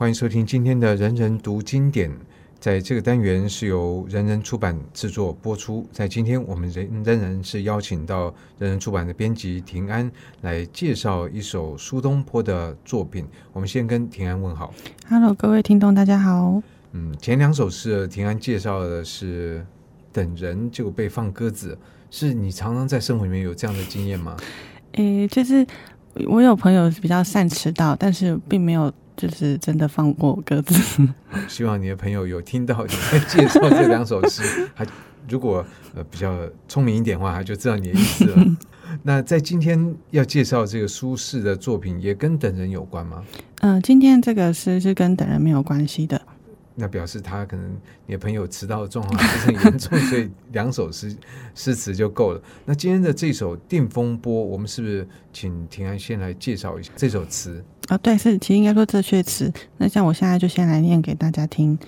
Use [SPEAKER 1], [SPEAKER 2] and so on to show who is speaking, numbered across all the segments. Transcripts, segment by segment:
[SPEAKER 1] 欢迎收听今天的人人读经典。在这个单元是由人人出版制作播出。在今天，我们人仍然是邀请到人人出版的编辑庭安来介绍一首苏东坡的作品。我们先跟庭安问好。
[SPEAKER 2] Hello，各位听众，大家好。
[SPEAKER 1] 嗯，前两首诗，庭安介绍的是等人就被放鸽子，是你常常在生活里面有这样的经验吗？
[SPEAKER 2] 诶，就是我有朋友比较善迟到，但是并没有。就是真的放过鸽子。
[SPEAKER 1] 希望你的朋友有听到你在介绍这两首诗，他如果呃比较聪明一点的话，他就知道你的意思了。那在今天要介绍这个苏轼的作品，也跟等人有关吗？
[SPEAKER 2] 嗯、呃，今天这个诗是跟等人没有关系的。
[SPEAKER 1] 那表示他可能你的朋友迟到的状况不是很严重，所以两首诗诗词就够了。那今天的这首《定风波》，我们是不是请庭安先来介绍一下这首词？
[SPEAKER 2] 啊、哦，对，是其实应该说这阙词。那像我现在就先来念给大家听：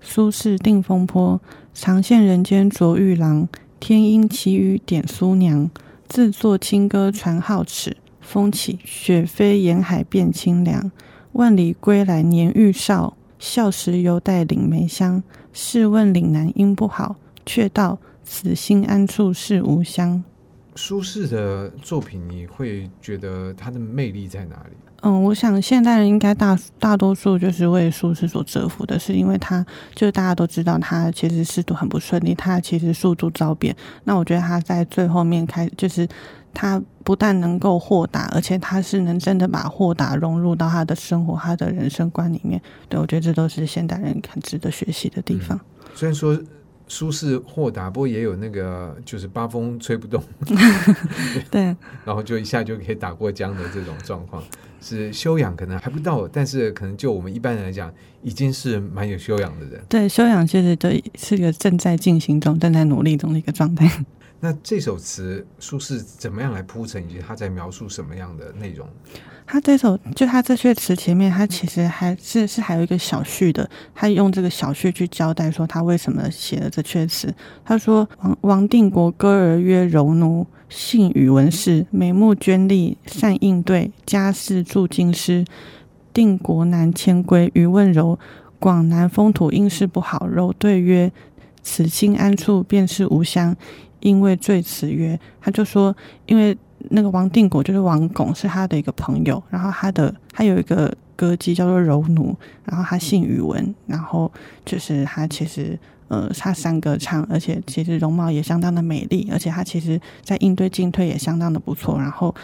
[SPEAKER 2] 苏轼《定风波》，长羡人间卓玉郎，天阴奇雨点苏娘。自作清歌传皓齿，风起雪飞沿海变清凉。万里归来年愈少。少时犹带岭梅香，试问岭南应不好？却道此心安处是吾乡。
[SPEAKER 1] 苏轼的作品，你会觉得他的魅力在哪里？
[SPEAKER 2] 嗯，我想现代人应该大大多数就是为苏轼所折服的，是因为他就是大家都知道他其实仕途很不顺利，他其实数度遭贬。那我觉得他在最后面开就是。他不但能够豁达，而且他是能真的把豁达融入到他的生活、他的人生观里面。对，我觉得这都是现代人很值得学习的地方。
[SPEAKER 1] 嗯、虽然说苏轼豁达，不过也有那个就是八风吹不动，
[SPEAKER 2] 对，
[SPEAKER 1] 然后就一下就可以打过江的这种状况，是修养可能还不到，但是可能就我们一般人来讲，已经是蛮有修养的人。
[SPEAKER 2] 对，修养其实对是一个正在进行中、正在努力中的一个状态。
[SPEAKER 1] 那这首词苏轼怎么样来铺陈，以及他在描述什么样的内容？
[SPEAKER 2] 他这首就他这阙词前面，他其实还是是还有一个小序的，他用这个小序去交代说他为什么写了这阙词。他说：“王王定国歌儿曰柔奴，性与文士，眉目娟丽，善应对，家世着京师。定国南迁归，余问柔。广南风土应是不好。柔对曰：此心安处，便是吾乡。”因为赘词曰，他就说，因为那个王定国就是王巩是他的一个朋友，然后他的他有一个歌姬叫做柔奴，然后他姓宇文，然后就是他其实呃他善歌唱，而且其实容貌也相当的美丽，而且他其实在应对进退也相当的不错，然后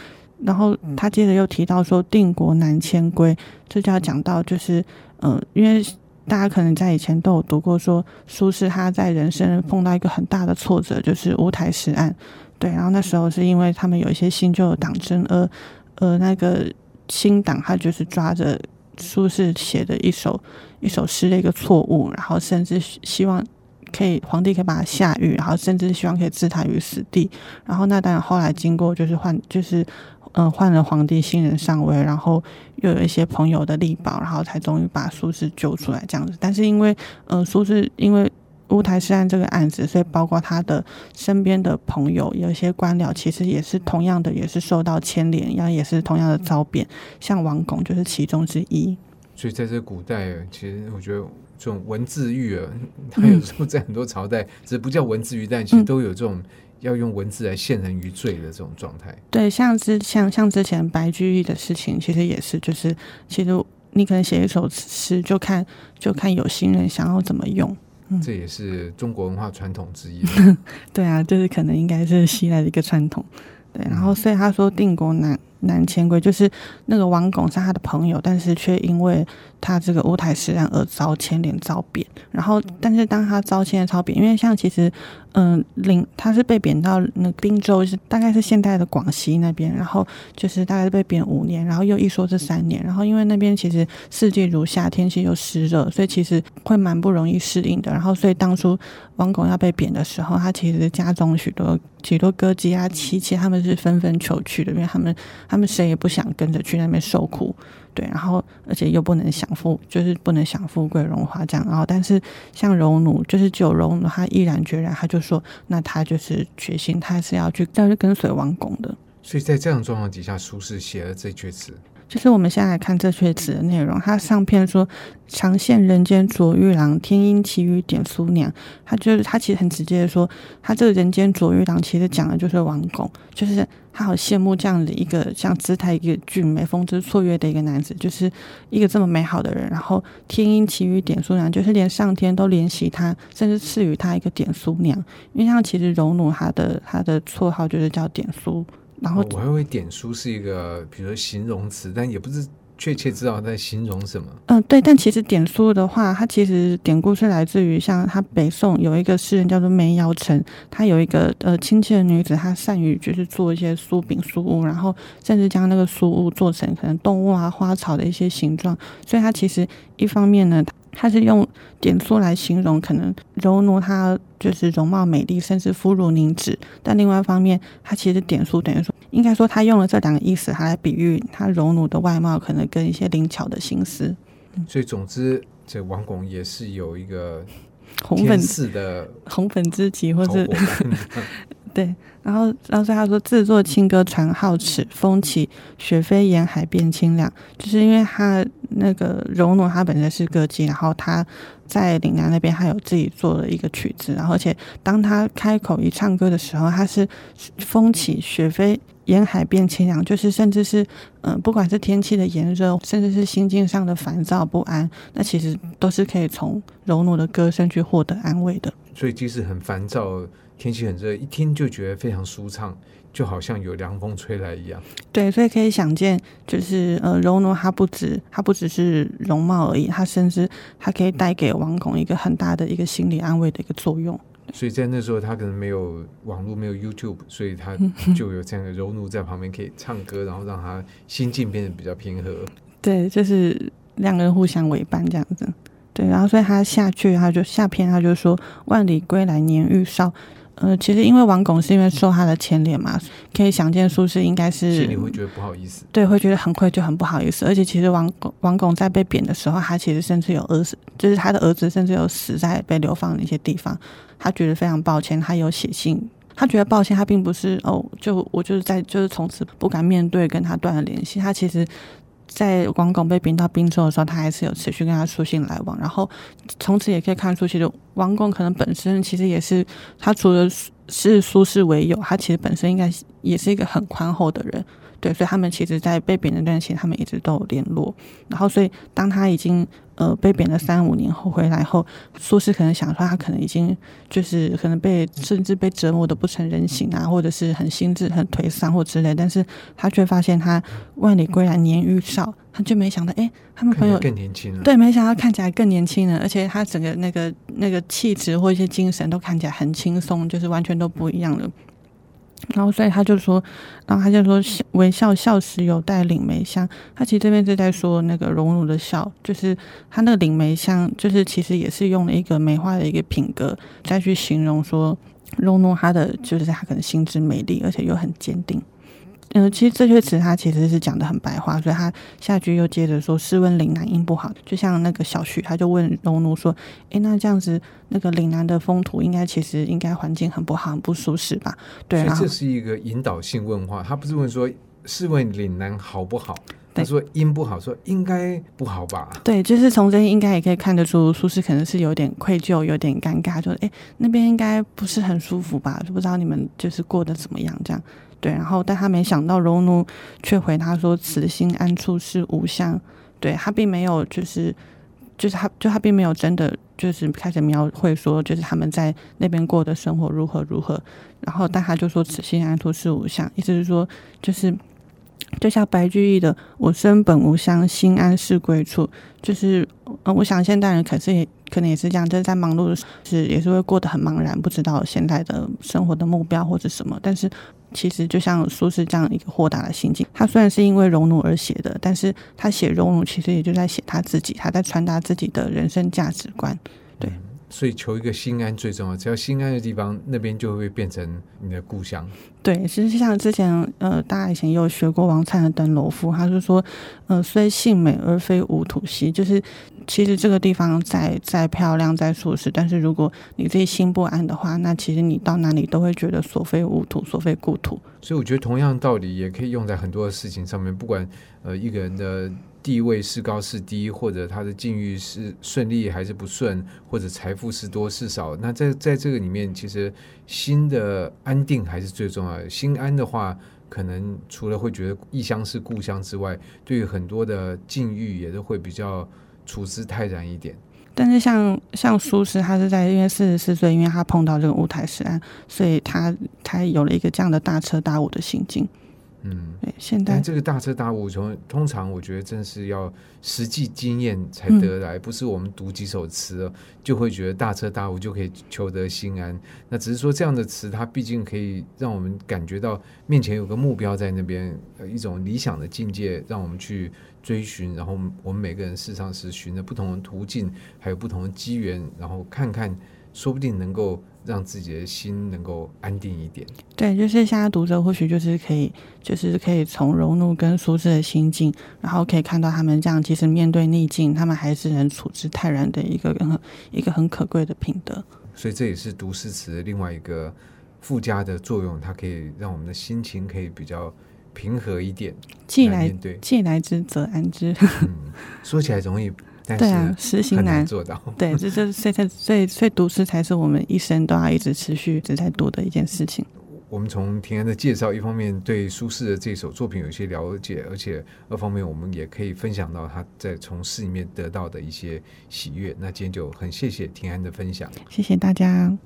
[SPEAKER 2] 然后他接着又提到说定国南迁归，这就要讲到就是呃因为。大家可能在以前都有读过，说苏轼他在人生碰到一个很大的挫折，就是乌台诗案。对，然后那时候是因为他们有一些新旧的党争，而呃那个新党他就是抓着苏轼写的一首一首诗的一个错误，然后甚至希望可以皇帝可以把他下狱，然后甚至希望可以置他于死地。然后那当然后来经过就是换就是。嗯，换了皇帝，新人上位，然后又有一些朋友的力保，然后才终于把苏轼救出来这样子。但是因为，呃，苏轼因为乌台诗案这个案子，所以包括他的身边的朋友，有一些官僚，其实也是同样的，也是受到牵连，然后也是同样的遭贬。像王巩就是其中之一。
[SPEAKER 1] 所以在这古代，其实我觉得这种文字狱啊，它有时候在很多朝代，嗯、只不叫文字狱，但其实都有这种。要用文字来陷人于罪的这种状态，
[SPEAKER 2] 对，像之像像之前白居易的事情，其实也是，就是其实你可能写一首诗，就看就看有心人想要怎么用，
[SPEAKER 1] 嗯，这也是中国文化传统之一。
[SPEAKER 2] 对啊，就是可能应该是西来的一个传统。对，然后所以他说定国南南千归，就是那个王巩是他的朋友，但是却因为他这个乌台诗案而遭牵连遭贬。然后，但是当他遭牵连遭贬，因为像其实。嗯，领他是被贬到那个滨州，是大概是现代的广西那边，然后就是大概是被贬五年，然后又一说是三年，然后因为那边其实四季如夏，天气又湿热，所以其实会蛮不容易适应的。然后所以当初王巩要被贬的时候，他其实家中许多许多歌姬啊、妻妾，他们是纷纷求去的，因为他们他们谁也不想跟着去那边受苦。对，然后而且又不能享富，就是不能享富贵荣华这样。然后，但是像柔奴，就是只有柔奴，他毅然决然，他就说，那他就是决心，他是要去要去跟随王巩的。
[SPEAKER 1] 所以在这样状况底下，苏轼写了这阙词。
[SPEAKER 2] 就是我们现在来看这阙词的内容，它上片说“常羡人间卓玉郎，天阴奇雨点苏娘”，他就是他其实很直接的说，他这个人间卓玉郎其实讲的就是王巩，就是他好羡慕这样的一个像姿态一个俊美、风姿绰约的一个男子，就是一个这么美好的人。然后“天阴奇雨点苏娘”，就是连上天都怜惜他，甚至赐予他一个点苏娘，因为像其实荣奴他的他的绰号就是叫点苏。然后
[SPEAKER 1] 我还以为点书是一个，比如说形容词，但也不是确切知道在形容什么。
[SPEAKER 2] 嗯，对，但其实点书的话，它其实典故是来自于像他北宋有一个诗人叫做梅尧臣，他有一个呃亲切的女子，她善于就是做一些酥饼酥物，然后甚至将那个酥物做成可能动物啊、花草的一些形状，所以它其实一方面呢。他是用点苏来形容，可能柔奴她就是容貌美丽，甚至肤如凝脂。但另外一方面，他其实点苏等于说，应该说他用了这两个意思，他来比喻他柔奴的外貌，可能跟一些灵巧的心思。
[SPEAKER 1] 所以总之，这王巩也是有一个
[SPEAKER 2] 红粉
[SPEAKER 1] 似的
[SPEAKER 2] 红粉知己，或是 对。然后，然后他说，自作清歌传皓齿，风起雪飞沿海变清凉，就是因为他那个柔奴他本身是歌姬，然后他在岭南那边他有自己做了一个曲子，然后而且当他开口一唱歌的时候，他是风起雪飞沿海变清凉，就是甚至是嗯、不管是天气的炎热，甚至是心境上的烦躁不安，那其实都是可以从柔奴的歌声去获得安慰的。
[SPEAKER 1] 所以即使很烦躁。天气很热，一听就觉得非常舒畅，就好像有凉风吹来一样。
[SPEAKER 2] 对，所以可以想见，就是呃，柔奴他不止他不只是容貌而已，他甚至他可以带给王巩一个很大的一个心理安慰的一个作用。
[SPEAKER 1] 所以在那时候，他可能没有网络，没有 YouTube，所以他就有这样的柔奴在旁边可以唱歌，然后让他心境变得比较平和。
[SPEAKER 2] 对，就是两个人互相为伴这样子。对，然后所以他下去他就下篇他就说：“万里归来年愈少。”呃，其实因为王巩是因为受他的牵连嘛，可以想见苏轼应该是
[SPEAKER 1] 心里会觉得不好意思，
[SPEAKER 2] 对，会觉得很愧疚，很不好意思。而且其实王巩王巩在被贬的时候，他其实甚至有儿子，就是他的儿子甚至有死在被流放的一些地方，他觉得非常抱歉。他有写信，他觉得抱歉，他并不是哦，就我就是在就是从此不敢面对跟他断了联系。他其实。在王巩被贬到滨州的时候，他还是有持续跟他书信来往。然后从此也可以看出，其实王巩可能本身其实也是他除了是苏轼为友，他其实本身应该也是一个很宽厚的人。对，所以他们其实，在被贬那段时间，他们一直都有联络。然后，所以当他已经呃被贬了三五年后回来后，苏轼可能想说，他可能已经就是可能被甚至被折磨的不成人形啊，或者是很心智很颓丧或之类。但是他却发现他万里归来年愈少，他就没想到，哎，他们朋友
[SPEAKER 1] 更年轻了。
[SPEAKER 2] 对，没想到看起来更年轻了，而且他整个那个那个气质或一些精神都看起来很轻松，就是完全都不一样了。然后，所以他就说，然后他就说，微笑笑时有带岭梅香。他其实这边是在说那个荣辱的笑，就是他那个岭梅香，就是其实也是用了一个梅花的一个品格再去形容说，荣辱他的就是他可能心智美丽，而且又很坚定。嗯，其实这些词他其实是讲的很白话，所以他下句又接着说：“试问岭南应不好？”就像那个小旭，他就问农奴说：“诶，那这样子，那个岭南的风土应该其实应该环境很不好，很不舒适吧？”对，
[SPEAKER 1] 所以这是一个引导性问话，他不是问说“试问岭南好不好”，他说“音不好”，说“应该不好吧”。
[SPEAKER 2] 对，就是从这应该也可以看得出，苏轼可能是有点愧疚，有点尴尬，就诶，那边应该不是很舒服吧？就不知道你们就是过得怎么样这样。对，然后但他没想到柔奴却回他说：“此心安处是吾乡。”对，他并没有就是就是他就他并没有真的就是开始描绘说就是他们在那边过的生活如何如何。然后但他就说：“此心安处是吾乡。”意思是说就是就像白居易的“我生本无乡，心安是归处”。就是嗯，我想现代人可是也可能也是这样，就是在忙碌的时候是也是会过得很茫然，不知道现在的生活的目标或者什么，但是。其实就像苏轼这样一个豁达的心境，他虽然是因为荣辱而写的，但是他写荣辱其实也就在写他自己，他在传达自己的人生价值观。对，
[SPEAKER 1] 所以求一个心安最重要。只要心安的地方，那边就会变成你的故乡。
[SPEAKER 2] 对，其实像之前呃，大家以前也有学过王粲的《登楼赋》，他就说，呃，虽性美而非吾土兮，就是其实这个地方再再漂亮、再舒适，但是如果你自己心不安的话，那其实你到哪里都会觉得所非吾土，所非故土。
[SPEAKER 1] 所以我觉得同样道理也可以用在很多的事情上面，不管呃一个人的。地位是高是低，或者他的境遇是顺利还是不顺，或者财富是多是少，那在在这个里面，其实心的安定还是最重要的。心安的话，可能除了会觉得异乡是故乡之外，对于很多的境遇也都会比较处之泰然一点。
[SPEAKER 2] 但是像像苏轼，他是在因为四十四岁，因为他碰到这个乌台诗案，所以他他有了一个这样的大彻大悟的心境。
[SPEAKER 1] 嗯，
[SPEAKER 2] 现代
[SPEAKER 1] 但这个大彻大悟，从通常我觉得真是要实际经验才得来，嗯、不是我们读几首词就会觉得大彻大悟就可以求得心安。那只是说这样的词，它毕竟可以让我们感觉到面前有个目标在那边，一种理想的境界，让我们去追寻。然后我们每个人事实上是循着不同的途径，还有不同的机缘，然后看看，说不定能够。让自己的心能够安定一点。
[SPEAKER 2] 对，就是现在读者或许就是可以，就是可以从荣怒跟舒适的心境，然后可以看到他们这样，其实面对逆境，他们还是能处之泰然的一个很 一个很可贵的品德。
[SPEAKER 1] 所以这也是读诗词另外一个附加的作用，它可以让我们的心情可以比较平和一点。
[SPEAKER 2] 既来既来之则安之。
[SPEAKER 1] 嗯，说起来容易。
[SPEAKER 2] 对啊，实行
[SPEAKER 1] 难，做到。
[SPEAKER 2] 对，这这所以才所以所以读诗才是我们一生都要一直持续一直在读的一件事情。
[SPEAKER 1] 我们从平安的介绍，一方面对苏轼的这首作品有一些了解，而且二方面我们也可以分享到他在从诗里面得到的一些喜悦。那今天就很谢谢平安的分享，
[SPEAKER 2] 谢谢大家。